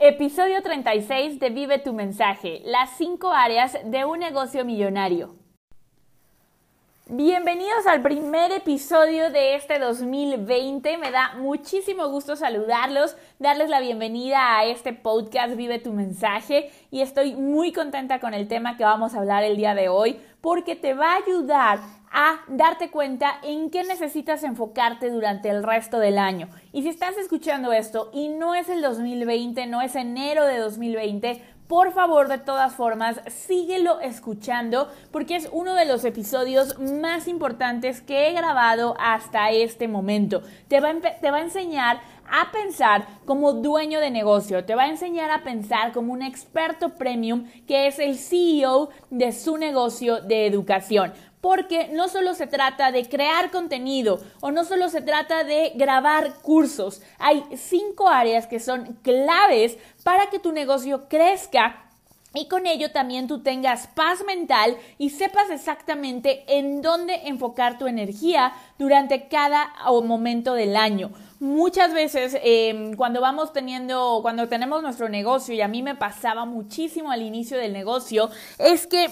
Episodio 36 de Vive tu mensaje, las 5 áreas de un negocio millonario. Bienvenidos al primer episodio de este 2020. Me da muchísimo gusto saludarlos, darles la bienvenida a este podcast Vive tu mensaje y estoy muy contenta con el tema que vamos a hablar el día de hoy porque te va a ayudar a darte cuenta en qué necesitas enfocarte durante el resto del año. Y si estás escuchando esto y no es el 2020, no es enero de 2020, por favor, de todas formas, síguelo escuchando porque es uno de los episodios más importantes que he grabado hasta este momento. Te va, te va a enseñar a pensar como dueño de negocio, te va a enseñar a pensar como un experto premium que es el CEO de su negocio de educación porque no solo se trata de crear contenido o no solo se trata de grabar cursos, hay cinco áreas que son claves para que tu negocio crezca y con ello también tú tengas paz mental y sepas exactamente en dónde enfocar tu energía durante cada momento del año. Muchas veces em, cuando vamos teniendo, cuando tenemos nuestro negocio, y a mí me pasaba muchísimo al inicio del negocio, es que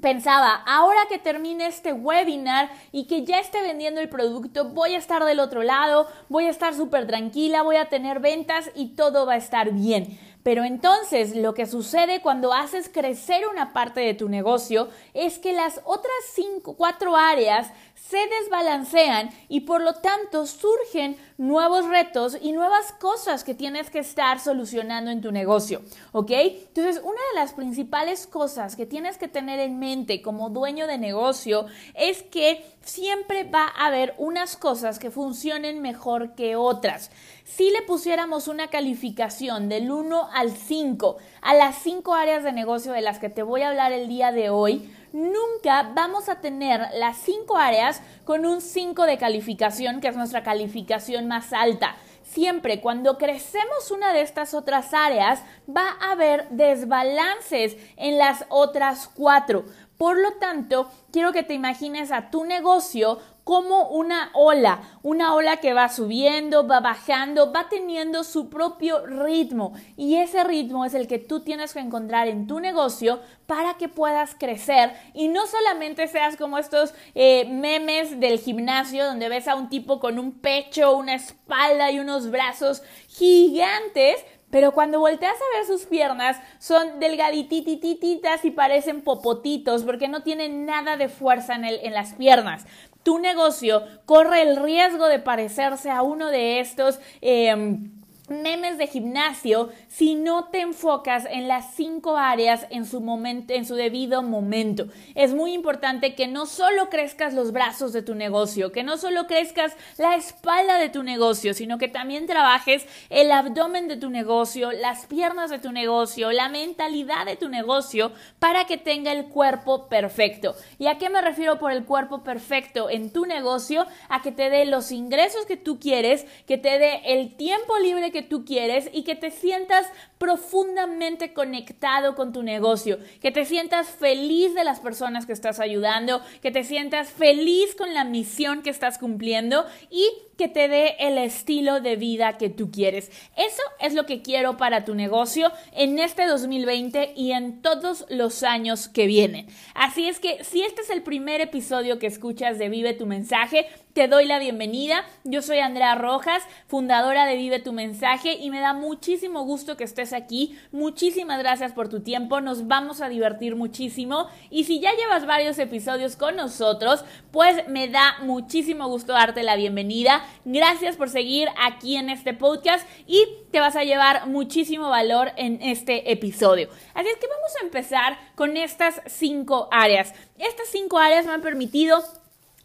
pensaba, ahora que termine este webinar y que ya esté vendiendo el producto, voy a estar del otro lado, voy a estar súper tranquila, voy a tener ventas y todo va a estar bien. Pero entonces lo que sucede cuando haces crecer una parte de tu negocio es que las otras cinco, cuatro áreas se desbalancean y por lo tanto surgen nuevos retos y nuevas cosas que tienes que estar solucionando en tu negocio, ¿ok? Entonces, una de las principales cosas que tienes que tener en mente como dueño de negocio es que siempre va a haber unas cosas que funcionen mejor que otras. Si le pusiéramos una calificación del 1 al 5 a las 5 áreas de negocio de las que te voy a hablar el día de hoy, nunca vamos a tener las cinco áreas con un 5 de calificación, que es nuestra calificación más alta. Siempre cuando crecemos una de estas otras áreas va a haber desbalances en las otras cuatro. Por lo tanto, quiero que te imagines a tu negocio como una ola, una ola que va subiendo, va bajando, va teniendo su propio ritmo. Y ese ritmo es el que tú tienes que encontrar en tu negocio para que puedas crecer. Y no solamente seas como estos eh, memes del gimnasio donde ves a un tipo con un pecho, una espalda y unos brazos gigantes, pero cuando volteas a ver sus piernas, son delgadititititas y parecen popotitos porque no tienen nada de fuerza en, el, en las piernas. Tu negocio corre el riesgo de parecerse a uno de estos em, memes de gimnasio si no te enfocas en las cinco áreas en su momento, en su debido momento. Es muy importante que no solo crezcas los brazos de tu negocio, que no solo crezcas la espalda de tu negocio, sino que también trabajes el abdomen de tu negocio, las piernas de tu negocio, la mentalidad de tu negocio para que tenga el cuerpo perfecto. ¿Y a qué me refiero por el cuerpo perfecto en tu negocio? A que te dé los ingresos que tú quieres, que te dé el tiempo libre que tú quieres y que te sientas profundamente conectado con tu negocio, que te sientas feliz de las personas que estás ayudando, que te sientas feliz con la misión que estás cumpliendo y que te dé el estilo de vida que tú quieres. Eso es lo que quiero para tu negocio en este 2020 y en todos los años que vienen. Así es que si este es el primer episodio que escuchas de Vive tu mensaje, te doy la bienvenida. Yo soy Andrea Rojas, fundadora de Vive tu mensaje y me da muchísimo gusto que estés aquí. Muchísimas gracias por tu tiempo, nos vamos a divertir muchísimo y si ya llevas varios episodios con nosotros, pues me da muchísimo gusto darte la bienvenida. Gracias por seguir aquí en este podcast y te vas a llevar muchísimo valor en este episodio. Así es que vamos a empezar con estas cinco áreas. Estas cinco áreas me han permitido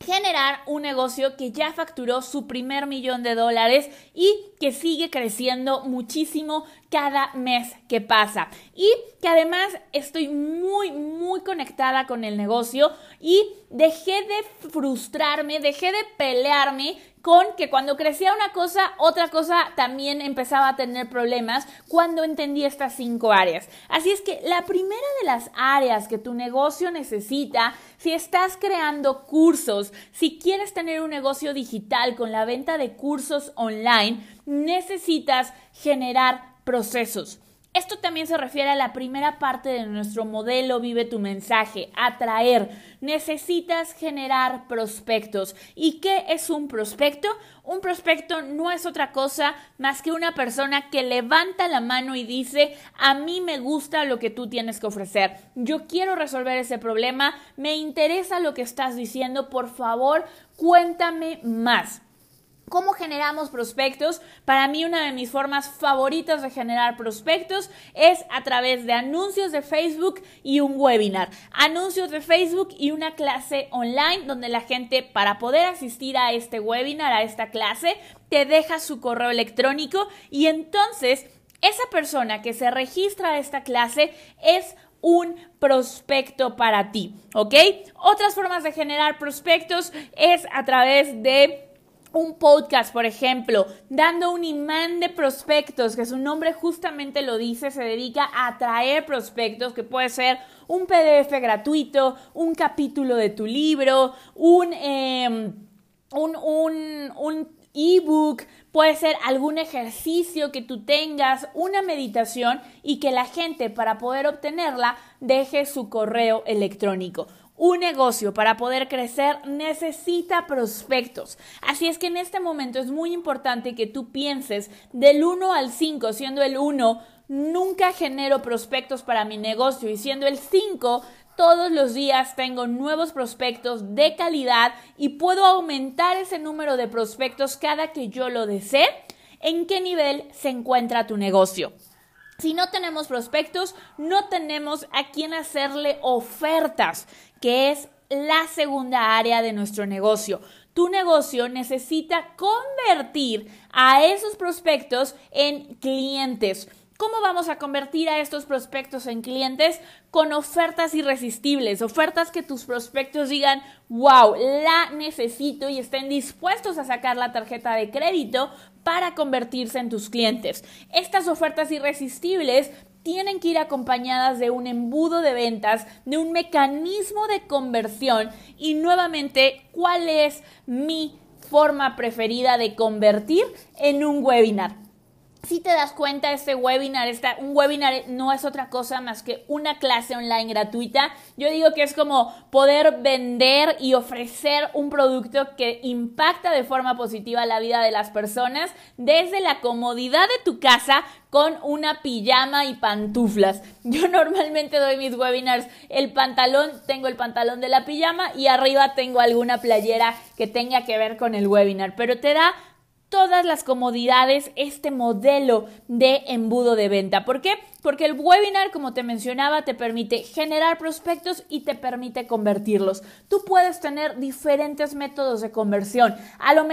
generar un negocio que ya facturó su primer millón de dólares y que sigue creciendo muchísimo cada mes que pasa. Y que además estoy muy, muy conectada con el negocio y dejé de frustrarme, dejé de pelearme con que cuando crecía una cosa, otra cosa también empezaba a tener problemas cuando entendí estas cinco áreas. Así es que la primera de las áreas que tu negocio necesita, si estás creando cursos, si quieres tener un negocio digital con la venta de cursos online, necesitas generar procesos. Esto también se refiere a la primera parte de nuestro modelo Vive tu mensaje, atraer. Necesitas generar prospectos. ¿Y qué es un prospecto? Un prospecto no es otra cosa más que una persona que levanta la mano y dice, a mí me gusta lo que tú tienes que ofrecer. Yo quiero resolver ese problema, me interesa lo que estás diciendo, por favor, cuéntame más. ¿Cómo generamos prospectos? Para mí una de mis formas favoritas de generar prospectos es a través de anuncios de Facebook y un webinar. Anuncios de Facebook y una clase online donde la gente para poder asistir a este webinar, a esta clase, te deja su correo electrónico y entonces esa persona que se registra a esta clase es un prospecto para ti, ¿ok? Otras formas de generar prospectos es a través de un podcast, por ejemplo, dando un imán de prospectos, que su nombre justamente lo dice, se dedica a atraer prospectos, que puede ser un PDF gratuito, un capítulo de tu libro, un, em, un, un, un ebook, puede ser algún ejercicio que tú tengas, una meditación y que la gente para poder obtenerla deje su correo electrónico. Un negocio para poder crecer necesita prospectos. Así es que en este momento es muy importante que tú pienses del 1 al 5, siendo el 1, nunca genero prospectos para mi negocio y siendo el 5, todos los días tengo nuevos prospectos de calidad y puedo aumentar ese número de prospectos cada que yo lo desee. ¿En qué nivel se encuentra tu negocio? Si no tenemos prospectos, no tenemos a quién hacerle ofertas, que es la segunda área de nuestro negocio. Tu negocio necesita convertir a esos prospectos en clientes. ¿Cómo vamos a convertir a estos prospectos en clientes? Con ofertas irresistibles, ofertas que tus prospectos digan, wow, la necesito y estén dispuestos a sacar la tarjeta de crédito para convertirse en tus clientes. Estas ofertas irresistibles tienen que ir acompañadas de un embudo de ventas, de un mecanismo de conversión y nuevamente, ¿cuál es mi forma preferida de convertir en un webinar? Si te das cuenta, este webinar, un webinar no es otra cosa más que una clase online gratuita. Yo digo que es como poder vender y ofrecer un producto que impacta de forma positiva la vida de las personas desde la comodidad de tu casa con una pijama y pantuflas. Yo normalmente doy mis webinars el pantalón, tengo el pantalón de la pijama y arriba tengo alguna playera que tenga que ver con el webinar, pero te da todas las comodidades este modelo de embudo de venta. ¿Por qué? Porque el webinar, como te mencionaba, te permite generar prospectos y te permite convertirlos. Tú puedes tener diferentes métodos de conversión. A lo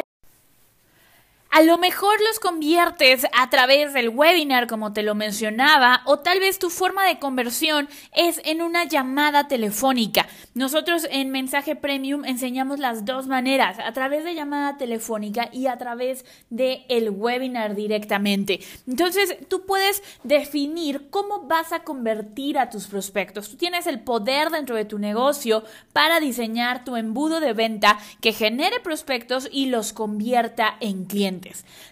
a lo mejor los conviertes a través del webinar, como te lo mencionaba, o tal vez tu forma de conversión es en una llamada telefónica. Nosotros en Mensaje Premium enseñamos las dos maneras, a través de llamada telefónica y a través de webinar directamente. Entonces, tú puedes definir cómo vas a convertir a tus prospectos. Tú tienes el poder dentro de tu negocio para diseñar tu embudo de venta que genere prospectos y los convierta en clientes.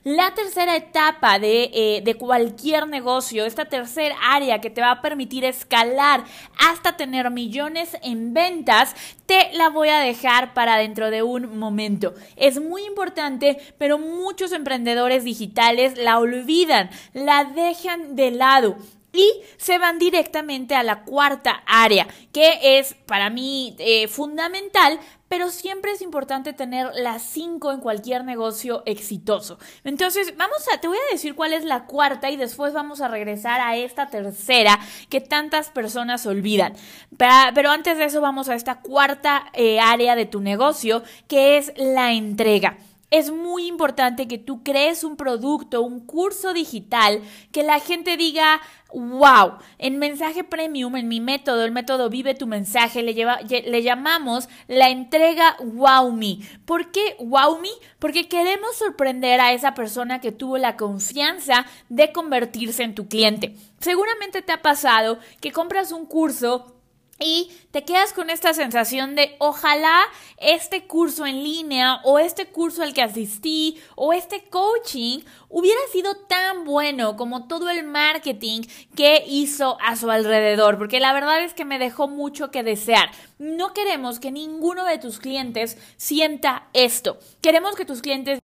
La tercera etapa eh, de, cualquier negocio, esta tercera área que te va a permitir escalar hasta tener millones en ventas, te la voy a dejar para dentro de un momento. Es muy importante, pero muchos emprendedores digitales la olvidan, la dejan de lado y se van directamente a la cuarta área, que es para mí eh, fundamental, pero siempre es importante tener las cinco en cualquier negocio exitoso. Entonces, vamos a, te voy a decir cuál es la cuarta y después vamos a regresar a esta tercera que tantas personas olvidan. Pero, antes de eso, vamos a esta cuarta eh, área de tu negocio, que es la entrega. Es muy importante que tú crees un producto, un curso digital, que la gente diga, wow, en mensaje premium, en mi método, el método Vive tu mensaje, le, llamamos la entrega Wow Me. ¿Por qué Wow Me? Porque queremos sorprender a esa persona que tuvo la confianza de convertirse en tu cliente. Seguramente te ha pasado que compras un curso y te quedas con esta sensación de ojalá este curso en línea o este curso al que asistí o este coaching hubiera sido tan bueno como todo el marketing que hizo a su alrededor, porque la verdad es que me dejó mucho que desear. No queremos que ninguno de tus clientes sienta esto. Queremos que tus clientes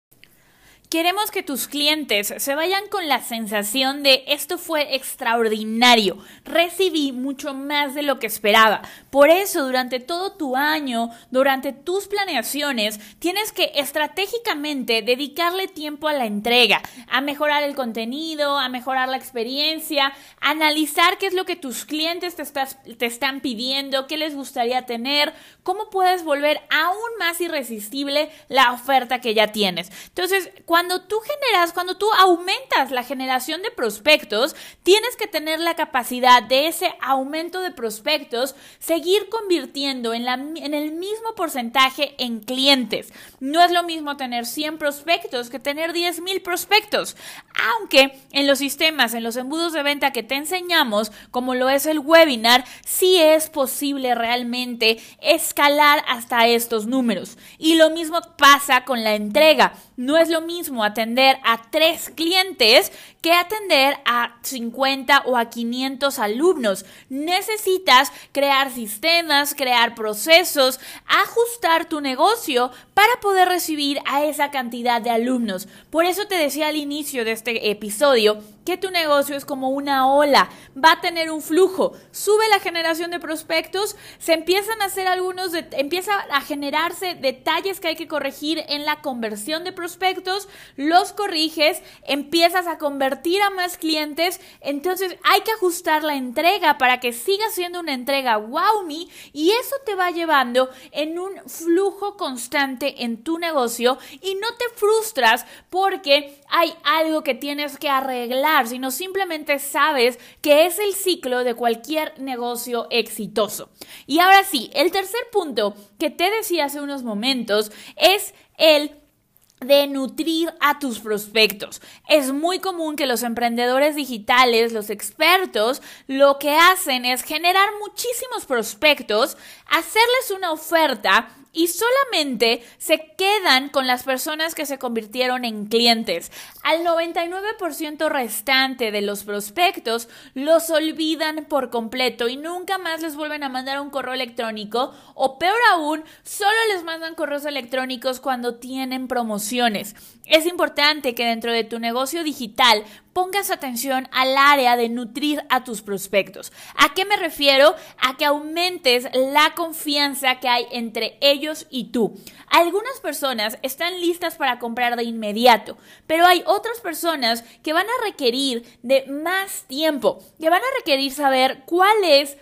Queremos que tus clientes se vayan con la sensación de esto fue extraordinario, recibí mucho más de lo que esperaba. Por eso, durante todo tu año, durante tus planeaciones, tienes que estratégicamente dedicarle tiempo a la entrega, a mejorar el contenido, a mejorar la experiencia, analizar qué es lo que tus clientes te, te están pidiendo, qué les gustaría tener, cómo puedes volver aún más irresistible la oferta que ya tienes. Entonces, cuando cuando tú generas, cuando tú aumentas la generación de prospectos, tienes que tener la capacidad de ese aumento de prospectos seguir convirtiendo en, la, en el mismo porcentaje en clientes. No es lo mismo tener 100 prospectos que tener 10 mil prospectos. Aunque en los sistemas, en los embudos de venta que te enseñamos, como lo es el webinar, sí es posible realmente escalar hasta estos números. Y lo mismo pasa con la entrega. No es lo mismo atender a tres clientes que atender a 50 o a 500 alumnos. Necesitas crear sistemas, crear procesos, ajustar tu negocio para poder recibir a esa cantidad de alumnos. Por eso te decía al inicio de este episodio que tu negocio es como una ola, va a tener un flujo, sube la generación de prospectos, se empiezan a hacer algunos, empieza a generarse detalles que hay que corregir en la conversión de prospectos, los corriges, empiezas a convertir a más clientes, entonces hay que ajustar la entrega para que siga siendo una entrega wow me y eso te va llevando en un flujo constante en tu negocio y no te frustras porque hay algo que tienes que arreglar sino simplemente sabes que es el ciclo de cualquier negocio exitoso. Y ahora sí, el tercer punto que te decía hace unos momentos es el de nutrir a tus prospectos. Es muy común que los emprendedores digitales, los expertos, lo que hacen es generar muchísimos prospectos, hacerles una oferta y solamente se quedan con las personas que se convirtieron en clientes. Al 99% restante de los prospectos los olvidan por completo y nunca más les vuelven a mandar un correo electrónico o peor aún, solo les mandan correos electrónicos cuando tienen promociones. Es importante que dentro de tu negocio digital pongas atención al área de nutrir a tus prospectos. ¿A qué me refiero? A que aumentes la confianza que hay entre ellos y tú. Algunas personas están listas para comprar de inmediato, pero hay otras personas que van a requerir de más tiempo, que van a requerir saber cuál es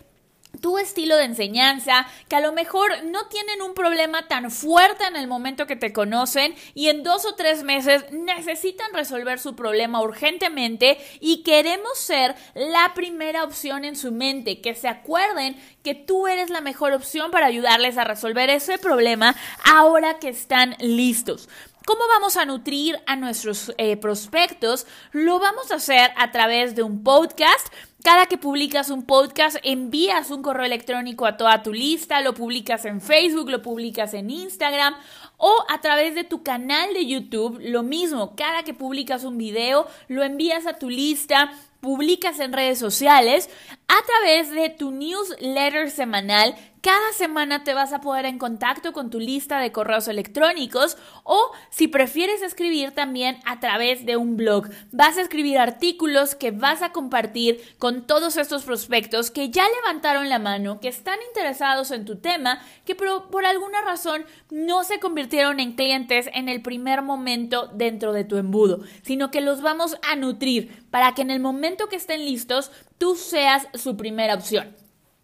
tu estilo de enseñanza, que a lo mejor no tienen un problema tan fuerte en el momento que te conocen y en dos o tres meses necesitan resolver su problema urgentemente y queremos ser la primera opción en su mente, que se acuerden que tú eres la mejor opción para ayudarles a resolver ese problema ahora que están listos. ¿Cómo vamos a nutrir a nuestros eh, prospectos? Lo vamos a hacer a través de un podcast. Cada que publicas un podcast, envías un correo electrónico a toda tu lista, lo publicas en Facebook, lo publicas en Instagram o a través de tu canal de YouTube, lo mismo, cada que publicas un video, lo envías a tu lista, publicas en redes sociales, a través de tu newsletter semanal cada semana te vas a poder en contacto con tu lista de correos electrónicos o si prefieres escribir también a través de un blog. Vas a escribir artículos que vas a compartir con todos estos prospectos que ya levantaron la mano, que están interesados en tu tema, que por, por alguna razón no se convirtieron en clientes en el primer momento dentro de tu embudo, sino que los vamos a nutrir para que en el momento que estén listos tú seas su primera opción.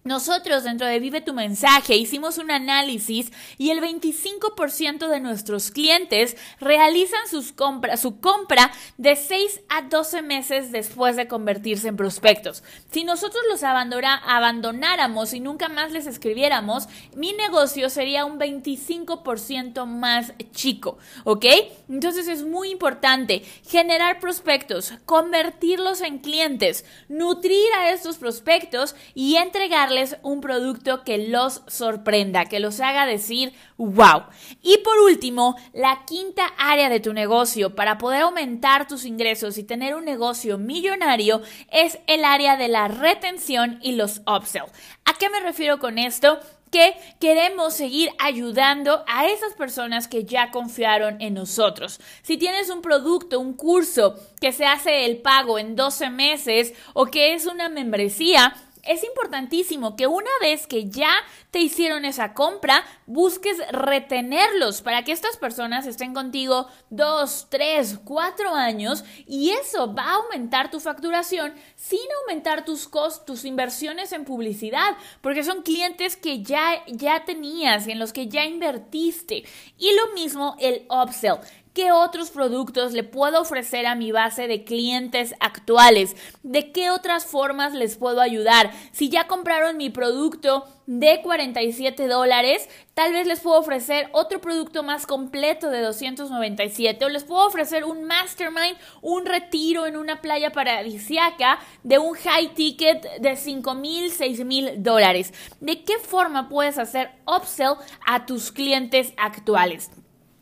Nosotros dentro de Vive tu mensaje hicimos un análisis y el 25% de nuestros clientes realizan sus compras, su compra de 6 a 12 meses después de convertirse en prospectos. Si nosotros los abandonáramos y nunca más les escribiéramos, mi negocio sería un 25% más chico, ¿ok? Entonces es muy importante generar prospectos, convertirlos en clientes, nutrir a estos prospectos y entregarles un producto que los sorprenda, que los haga decir wow. Y por último, la quinta área de tu negocio para poder aumentar tus ingresos y tener un negocio millonario es el área de la retención y los upsell. ¿A qué me refiero con esto? que queremos seguir ayudando a esas personas que ya confiaron en nosotros. Si tienes un producto, un curso que se hace el pago en 12 meses o que es una membresía, es importantísimo que una vez que ya te hicieron esa compra, busques retenerlos para que estas personas estén contigo dos, tres, cuatro años y eso va a aumentar tu facturación sin aumentar tus costos, tus inversiones en publicidad, porque son clientes que ya, ya tenías y en los que ya invertiste. Y lo mismo el upsell. ¿Qué otros productos le puedo ofrecer a mi base de clientes actuales? ¿De qué otras formas les puedo ayudar? Si ya compraron mi producto de 47 dólares, tal vez les puedo ofrecer otro producto más completo de 297 o les puedo ofrecer un mastermind, un retiro en una playa paradisiaca de un high ticket de 5 mil, 6 mil dólares. ¿De qué forma puedes hacer upsell a tus clientes actuales?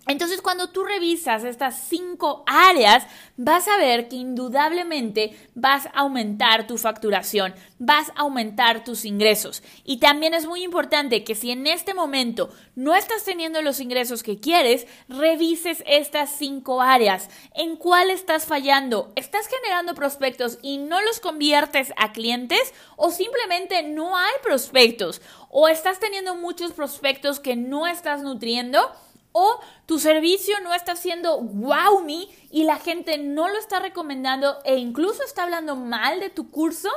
Entonces, cuando tú revisas estas cinco áreas, vas a ver que indudablemente vas a aumentar tu facturación, vas a aumentar tus ingresos. Y también es muy importante que si en este momento no estás teniendo los ingresos que quieres, revises estas cinco áreas. ¿En cuál estás fallando? ¿Estás generando prospectos y no los conviertes a clientes? ¿O simplemente no hay prospectos? ¿O estás teniendo muchos prospectos que no estás nutriendo? O tu servicio no está siendo wow me y la gente no lo está recomendando e incluso está hablando mal de tu curso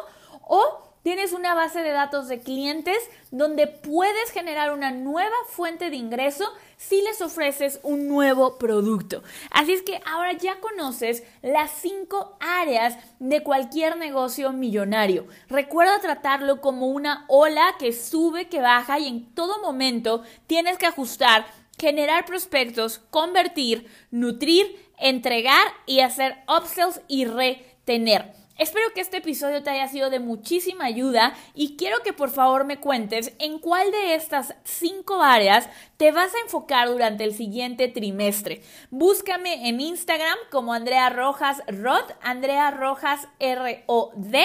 o tienes una base de datos de clientes donde puedes generar una nueva fuente de ingreso si les ofreces un nuevo producto. Así es que ahora ya conoces las cinco áreas de cualquier negocio millonario. Recuerda tratarlo como una ola que sube, que baja y en todo momento tienes que ajustar generar prospectos, convertir, nutrir, entregar y hacer upsells y retener. Espero que este episodio te haya sido de muchísima ayuda y quiero que por favor me cuentes en cuál de estas cinco áreas te vas a enfocar durante el siguiente trimestre. Búscame en Instagram como Andrea Rojas Rod, Andrea Rojas R-O-D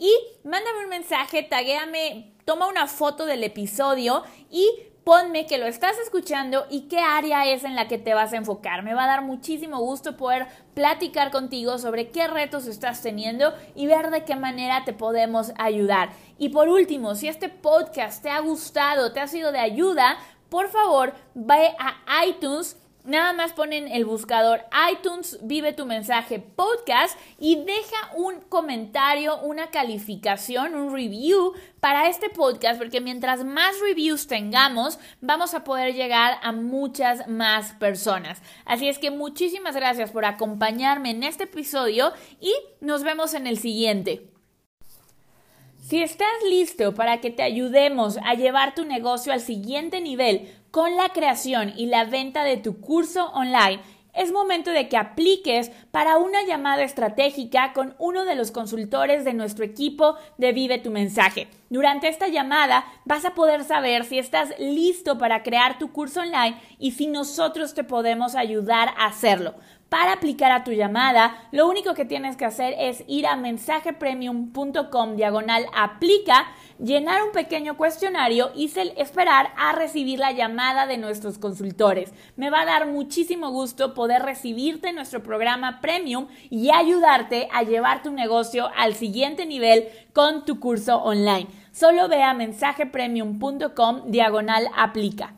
y mándame un mensaje, taguéame, toma una foto del episodio y ponme que lo estás escuchando y qué área es en la que te vas a enfocar. Me va a dar muchísimo gusto poder platicar contigo sobre qué retos estás teniendo y ver de qué manera te podemos ayudar. Y por último, si este podcast te ha gustado, te ha sido de ayuda, por favor, ve a iTunes Nada más ponen el buscador iTunes Vive tu mensaje podcast y deja un comentario, una calificación, un review para este podcast porque mientras más reviews tengamos vamos a poder llegar a muchas más personas. Así es que muchísimas gracias por acompañarme en este episodio y nos vemos en el siguiente. Si estás listo para que te ayudemos a llevar tu negocio al siguiente nivel con la creación y la venta de tu curso online, es momento de que apliques para una llamada estratégica con uno de los consultores de nuestro equipo de Vive tu mensaje. Durante esta llamada vas a poder saber si estás listo para crear tu curso online y si nosotros te podemos ayudar a hacerlo. Para aplicar a tu llamada, lo único que tienes que hacer es ir a mensajepremium.com diagonal aplica, llenar un pequeño cuestionario y esperar a recibir la llamada de nuestros consultores. Me va a dar muchísimo gusto poder recibirte en nuestro programa premium y ayudarte a llevar tu negocio al siguiente nivel con tu curso online. Solo ve a mensajepremium.com diagonal aplica.